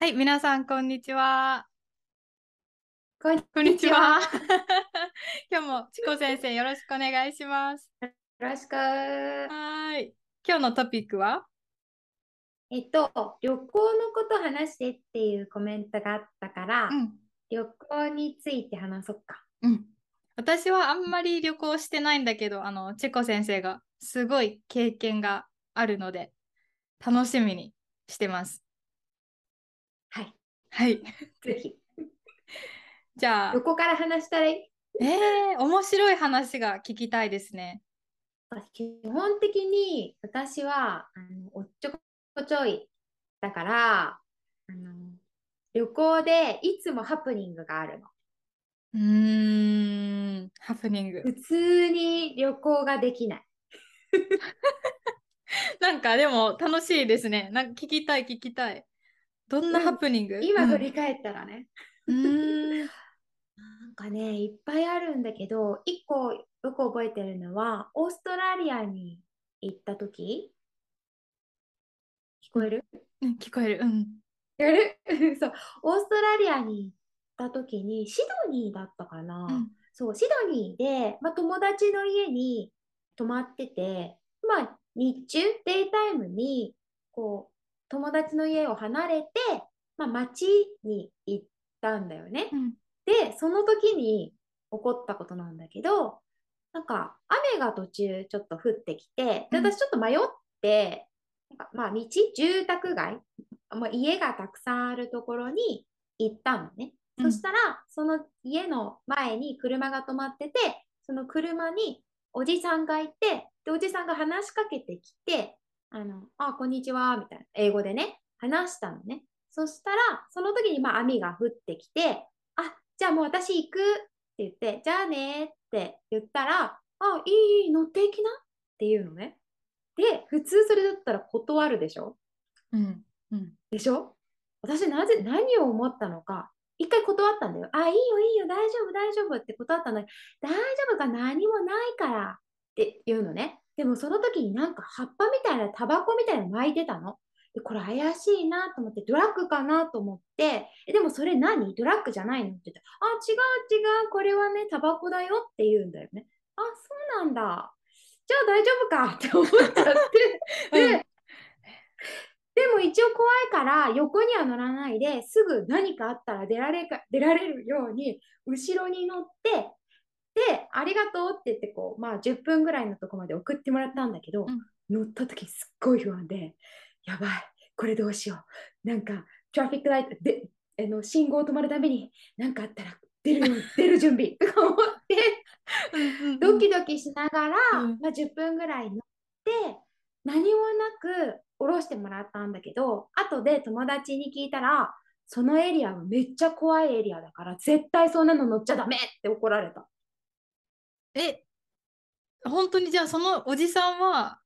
はい、皆さん、こんにちは。こんにちは。今日もチコ先生、よろしくお願いします。よろしく。はい。今日のトピックは？えっと、旅行のこと話してっていうコメントがあったから、うん、旅行について話そうか。うん。私はあんまり旅行してないんだけど、あの、チコ先生がすごい経験があるので、楽しみにしてます。はい。はい。ぜひ。じゃあ。どこから話したらい？いえー、面白い話が聞きたいですね。基本的に私はあのおっちょこちょいだからあの旅行でいつもハプニングがあるの。うーん、ハプニング。普通に旅行ができない。なんかでも楽しいですね。なんか聞きたい聞きたい。どんなハプニング、うん、今振り返ったらね。うん、なんかね、いっぱいあるんだけど、一個よく覚えてるのは、オーストラリアに行った時。聞こえる、うん、聞こえる。うん。聞こえる？そう、オーストラリアに行った時に、シドニーだったかな。うん、そう、シドニーで、まあ、友達の家に泊まってて、まあ、日中、デイタイムに、こう、友達の家を離れて、まあ、町に行ったんだよね。うん、で、その時に起こったことなんだけど、なんか雨が途中ちょっと降ってきて、で私ちょっと迷って、なんかまあ道、住宅街、まあ、家がたくさんあるところに行ったのね。うん、そしたら、その家の前に車が止まってて、その車におじさんがいて、で、おじさんが話しかけてきて、あの、あ、こんにちは、みたいな、英語でね、話したのね。そしたら、その時にまあ網が降ってきて、あ、じゃあもう私行くって言って、じゃあねって言ったら、あ、いい、いい、乗っていきなっていうのね。で、普通それだったら断るでしょ？うん。うん、でしょ？私なぜ、何を思ったのか、一回断ったんだよ。あ、いいよ、いいよ、大丈夫、大丈夫って断ったんだけど、大丈夫か何もないからって言うのね。でもその時になんか葉っぱみたいなタバコみたいなの巻いてたの？でこれ怪しいなと思ってドラッグかなと思って。えでもそれ何？ドラッグじゃないのって言ったらあ違う違うこれはねタバコだよって言うんだよね。あそうなんだ。じゃあ大丈夫かって思っちゃって。で、でも一応怖いから横には乗らないですぐ何かあったら出られか出られるように後ろに乗ってで、ありがとうって言ってこう、まあ、10分ぐらいのとこまで送ってもらったんだけど、うん、乗った時すっごい不安で、やばい、これどうしよう。なんか、トラフィックライトで、あの信号止まるために何かあったら出るよ 出る準備とか思ってドキドキしながら、うん、まあ、10分ぐらい乗って何もなく降ろしてもらったんだけど後で友達に聞いたらそのエリアはめっちゃ怖いエリアだから絶対そんなの乗っちゃダメって怒られた。え、本当にじゃあそのおじさんは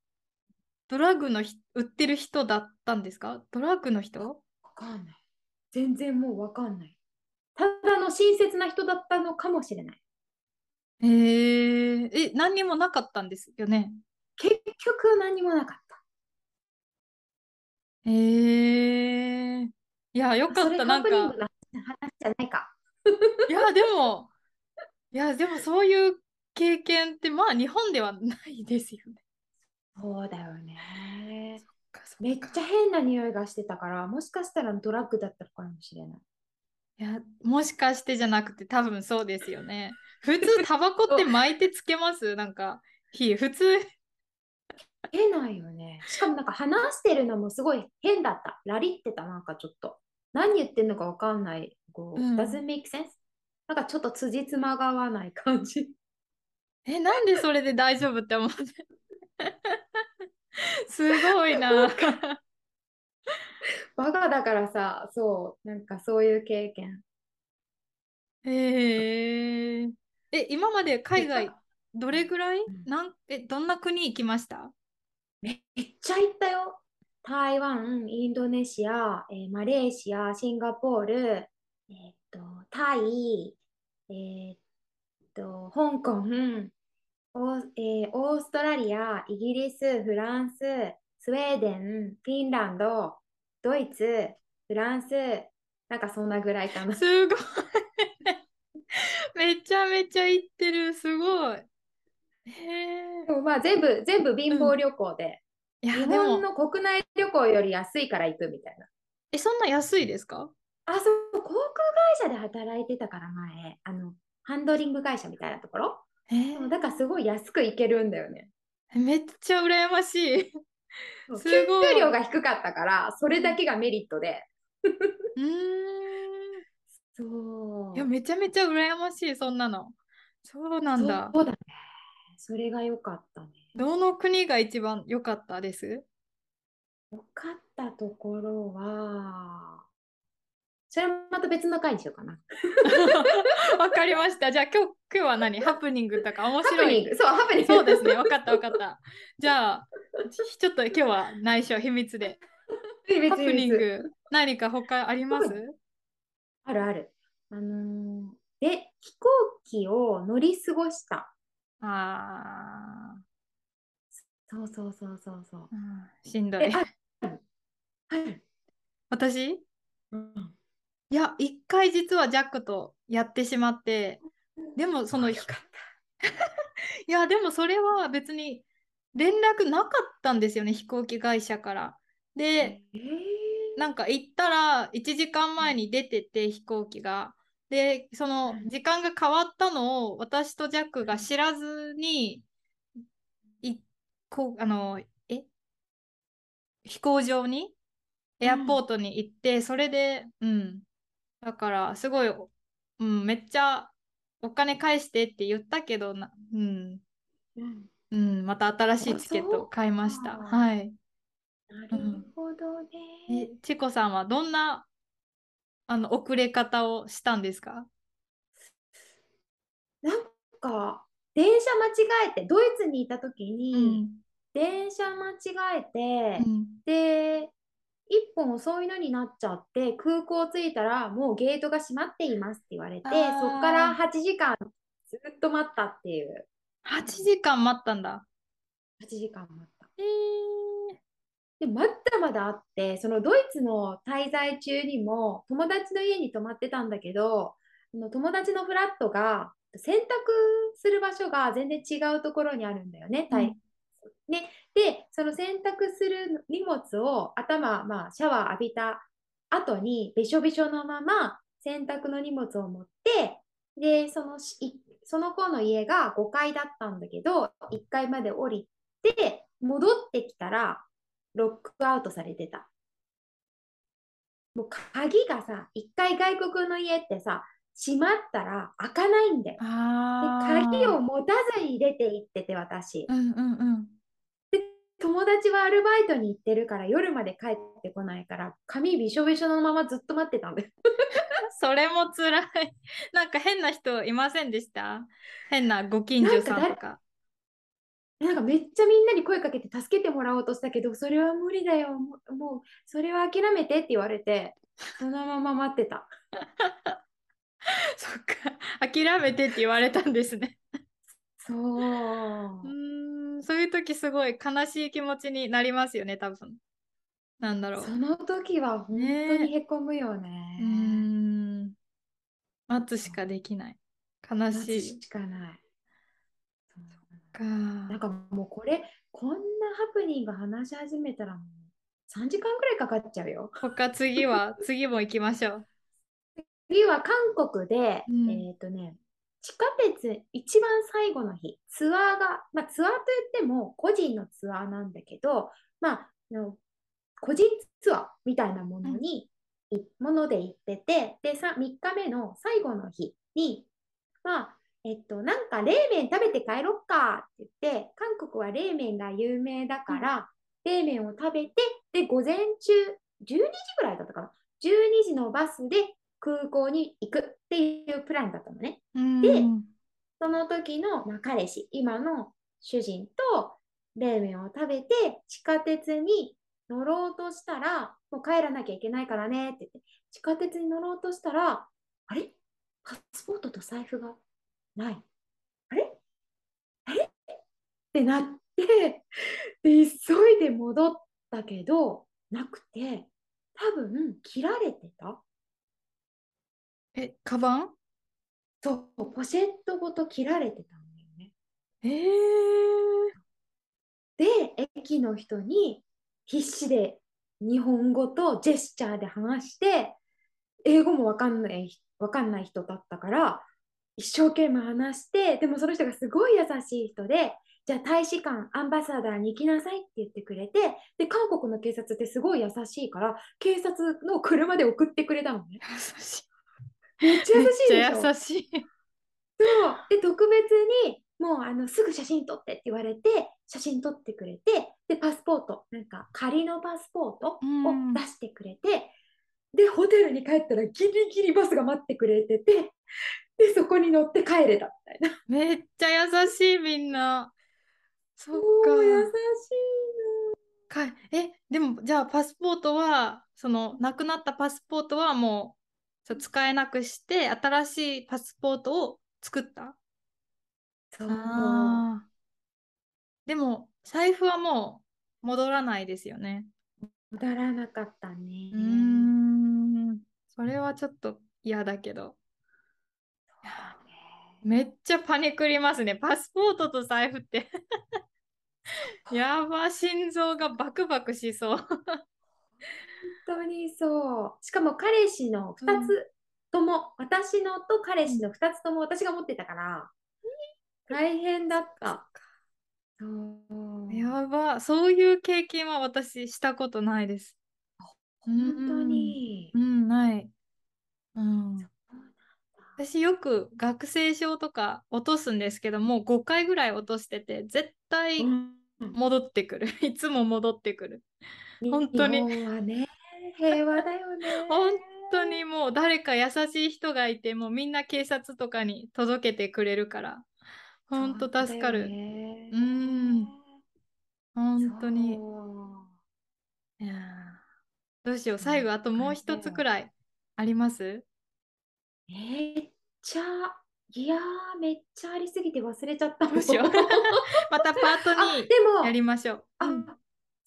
ドラッグの売ってる人だったんですか？ドラッグの人？わかんない。全然もうわかんない。ただの親切な人だったのかもしれない。えー、え、何にもなかったんですよね？結局何もなかった。えー、いや、よかった、なんか。話じゃないか。いや、でも、いや、でもそういう経験ってまあ日本ではないですよね。そうだよね。めっちゃ変な匂いがしてたからもしかしたらドラッグだったのかもしれない。いやもしかしてじゃなくて多分そうですよね。普通タバコって巻いてつけます？なんか火普通。出ないよね。しかもなんか話してるのもすごい変だった。ラリってたなんかちょっと。何言ってんのかわかんない。こう、うん、doesn't make sense? なんかちょっと辻褄が合わない感じ。え、なんでそれで大丈夫って思って。すごいな。バカだからさ、そう、なんかそういう経験。へえ。え、今まで海外どれぐらい、なんえどんな国行きました？めっちゃ行ったよ。台湾、インドネシア、えー、マレーシア、シンガポール、えー、っと、タイ、えー、っと、香港、オー,、えー、オーストラリア、イギリス、フランス、スウェーデン、フィンランド、ドイツ、フランス、なんかそんなぐらいかな。すごい。めちゃめちゃ行ってる。すごい。へえ。でもまあ全部、全部貧乏旅行で、いや、日本、の国内旅行より安いから行くみたいな。え、そんな安いですか？あ、そう、航空会社で働いてたから前、あの、ハンドリング会社みたいなところ？えそうだからすごい安く行けるんだよね。めっちゃ羨ましい。すごい給料が低かったから、それだけがメリットで。うーん。そう。いや、めちゃめちゃ羨ましい、そんなの。そうなんだ。そうだね。それが良かったね。どの国が一番良かったです？良かったところは、それはまた別の回にしようかな。わかりました。じゃあ今日今日は何？ハプニングとか面白い？そう、ハプニング。そうですね。わかったわかった。じゃあちちょっと今日は内緒秘密で。別々ハプニング何か他あります？あるある。あのーで、飛行機を乗り過ごした。あそうそうそうそうそう。ー、うんしんどい。私？うんいや、一回実はジャックとやってしまって、でもその、い。や、でもそれは別に連絡なかったんですよね、飛行機会社から。で、えーなんか行ったら1時間前に出てて飛行機が。で、その時間が変わったのを私とジャックが知らずに、いこうあの、え？飛行場に？エアポートに行って、それで、うん。だから、すごい、うん、めっちゃお金返してって言ったけどな、うん、うんうん、また新しいチケットを買いました。はい。なるほどね。え、チコさんはどんなあの遅れ方をしたんですか？なんか、電車間違えて、ドイツにいた時うに、ん。電車間違えて、うんで、一本遅いのになっちゃって、空港着いたら、もうゲートが閉まっていますって言われて、そこから8時間ずっと待ったっていう。8時間待ったんだ。8時間待った。えー、で、まだまだあって、そのドイツの滞在中にも、友達の家に泊まってたんだけど、友達のフラットが洗濯する場所が全然違うところにあるんだよね。タイね、で、その洗濯する荷物を頭、まあ、シャワー浴びた後に、べしょべしょのまま洗濯の荷物を持って、で、そのしいその子の家が5階だったんだけど、1階まで降りて、戻ってきたら、ロックアウトされてた。もう鍵がさ、1回外国の家ってさ、閉まったら開かないんだよ。で鍵を持たずに出て行ってて、私。うんうんうん。友達はアルバイトに行ってるから夜まで帰ってこないから髪びしょびしょのままずっと待ってたんだよ。それも辛い。なんか変な人いませんでした？変なご近所さんとか。なんかめっちゃみんなに声かけて助けてもらおうとしたけどそれは無理だよもうもうそれは諦めてって言われてそのまま待ってた。そっか。諦めてって言われたんですね。そううーん、そういう時すごい悲しい気持ちになりますよね、多分。なんだろう。その時は本当にへこむよね。うーん。待つしかできない。悲待つしい。しかない。そうか。なんかもうこれこんなハプニング話し始めたらもう3時間ぐらいかかっちゃうよ。他次は、次も行きましょう。次は韓国で、うんえっ、とね、地下鉄一番最後の日、ツアーが、まあツアーといっても個人のツアーなんだけど、まあ、個人ツアーみたいなものに、いもので行ってて、で、さ、3日目の最後の日に、まあ、えっと、なんか冷麺食べて帰ろっかって言って、韓国は冷麺が有名だから、冷麺を食べて、で、午前中、12時ぐらいだったかな？12時のバスで空港に行くっていうプランだったのね。でその時の、まあ、彼氏、今の主人と冷麺を食べて、地下鉄に乗ろうとしたら、もう帰らなきゃいけないからねって言って、地下鉄に乗ろうとしたら、あれ？パスポートと財布がない。あれ？あれ？ってなって、で、急いで戻ったけど、なくて、多分切られてた。え、カバン？そう、ポシェットごと切られてたんだよね。えー、で、駅の人に必死で日本語とジェスチャーで話して、英語もわかんない、わかんない人だったから、一生懸命話して、でもその人がすごい優しい人で、じゃあ大使館、アンバサダーに行きなさいって言ってくれて、で、韓国の警察ってすごい優しいから、警察の車で送ってくれたのね。優しい。めっちゃ優しいでしょ？めっちゃ優しい。そうで特別にもうあのすぐ写真撮ってって言われて写真撮ってくれてでパスポートなんか仮のパスポートをうん出してくれて、でホテルに帰ったらギリギリバスが待ってくれててでそこに乗って帰れたみたいな。めっちゃ優しいみんな。そっもう優しいか。かえ、でもじゃあパスポートは、そのなくなったパスポートはもうそう使えなくして、新しいパスポートを作ったそうでも財布はもう戻らないですよね。戻らなかったね。うーん。それはちょっと嫌だけど。めっちゃパニクりますね。パスポートと財布って。やば、心臓がバクバクしそう。本当にそう。しかも彼氏の2つとも、私のと彼氏の2つとも私が持ってたから、大変だった。そう。やば、そういう経験は私したことないです。本当にう。ん、ない。うん。私よく学生証とか落とすんですけどもう5回ぐらい落としてて絶対戻ってくる いつも戻ってくるうん本当に日本はね、平和だよね。本当にもう誰か優しい人がいてもうみんな警察とかに届けてくれるから。本当助かる、そうん。本当に。どうしよう。最後あともう一つくらいあります？めっちゃ、いやー、めっちゃありすぎて忘れちゃった。どうしよう。またパートあ、2でも、やりましょう、あ、うん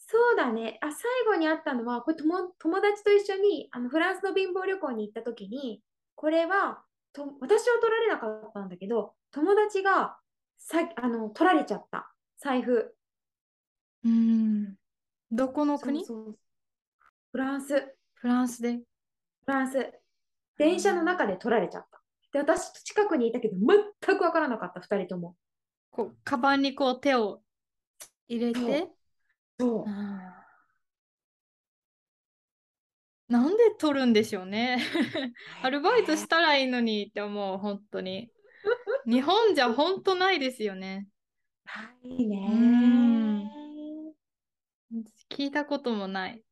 そうだね。あ、最後にあったのは、これ友友達と一緒にあのフランスの貧乏旅行に行った時に、これはと私は取られなかったんだけど、友達がさあの取られちゃった財布。うんどこの国？フランス、フフランスで？ランス。電車の中で取られちゃった。で、私近くにいたけど、全く分からなかった、2人とも。こうカバンにこう手を入れてそう。あー。なんで取るんでしょうね。アルバイトしたらいいのにって思う本当に。日本じゃ本当ないですよね。ないねうん。聞いたこともない。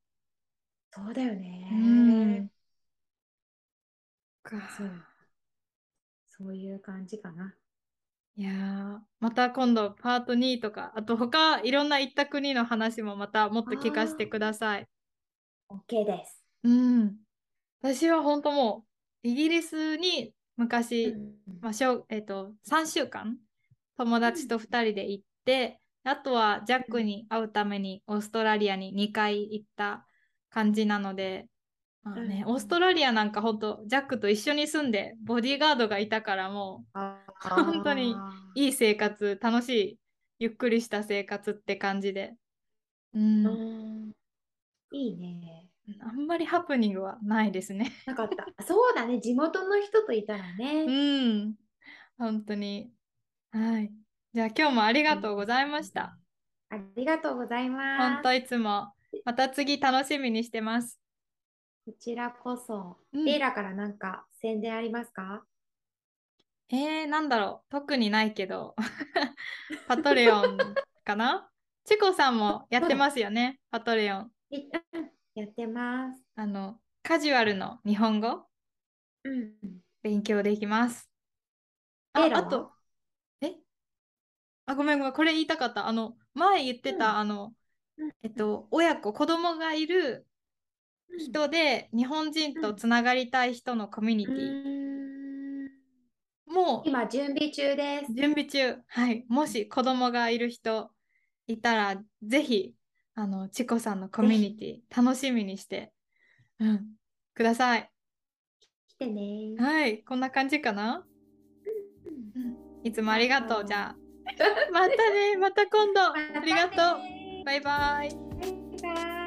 そうだよねうん。か。そう。そういう感じかな。いやーまた今度パート2とかあと他いろんな行った国の話もまたもっと聞かせてください。OK です。うん。私は本当もうイギリスに昔、うん。まあしょうえっと3週間友達と2人で行って、あとはジャックに会うためにオーストラリアに2回行った感じなので、まあねうんオーストラリアなんか本当ジャックと一緒に住んでボディーガードがいたからもあ本当にういい生活楽しいゆっくりした生活って感じで、うんうんいいね。あんまりハプニングはないですね。なかった。そうだね。地元の人といたらうね。ん本当にはいじゃあ今日もありがとうございました。ありがとうございます。本当いつもまた次楽しみにしてます。こちらこそ。うん。レイラからなんか宣伝ありますか？えー、なんだろう。特にないけど。パトレオンかな？チコさんもやってますよね？パトレオン。やってます。あのカジュアルの日本語？うん。勉強できます。ああとえ？あごめんごめん。これ言いたかった。あの前言ってた、うん。あのうん。えっと親子子供がいる人で日本人とつながりたい人のコミュニうティんも今準備中です。準備中はいもし子供がいる人いたらぜひあのチコさんのコミュニティ楽しみにしてうん、ください。来てね。はい、こんな感じかな？いつもありがとう。じゃあ、またね、また今度。ありがとう。バイバイ。バイバイ。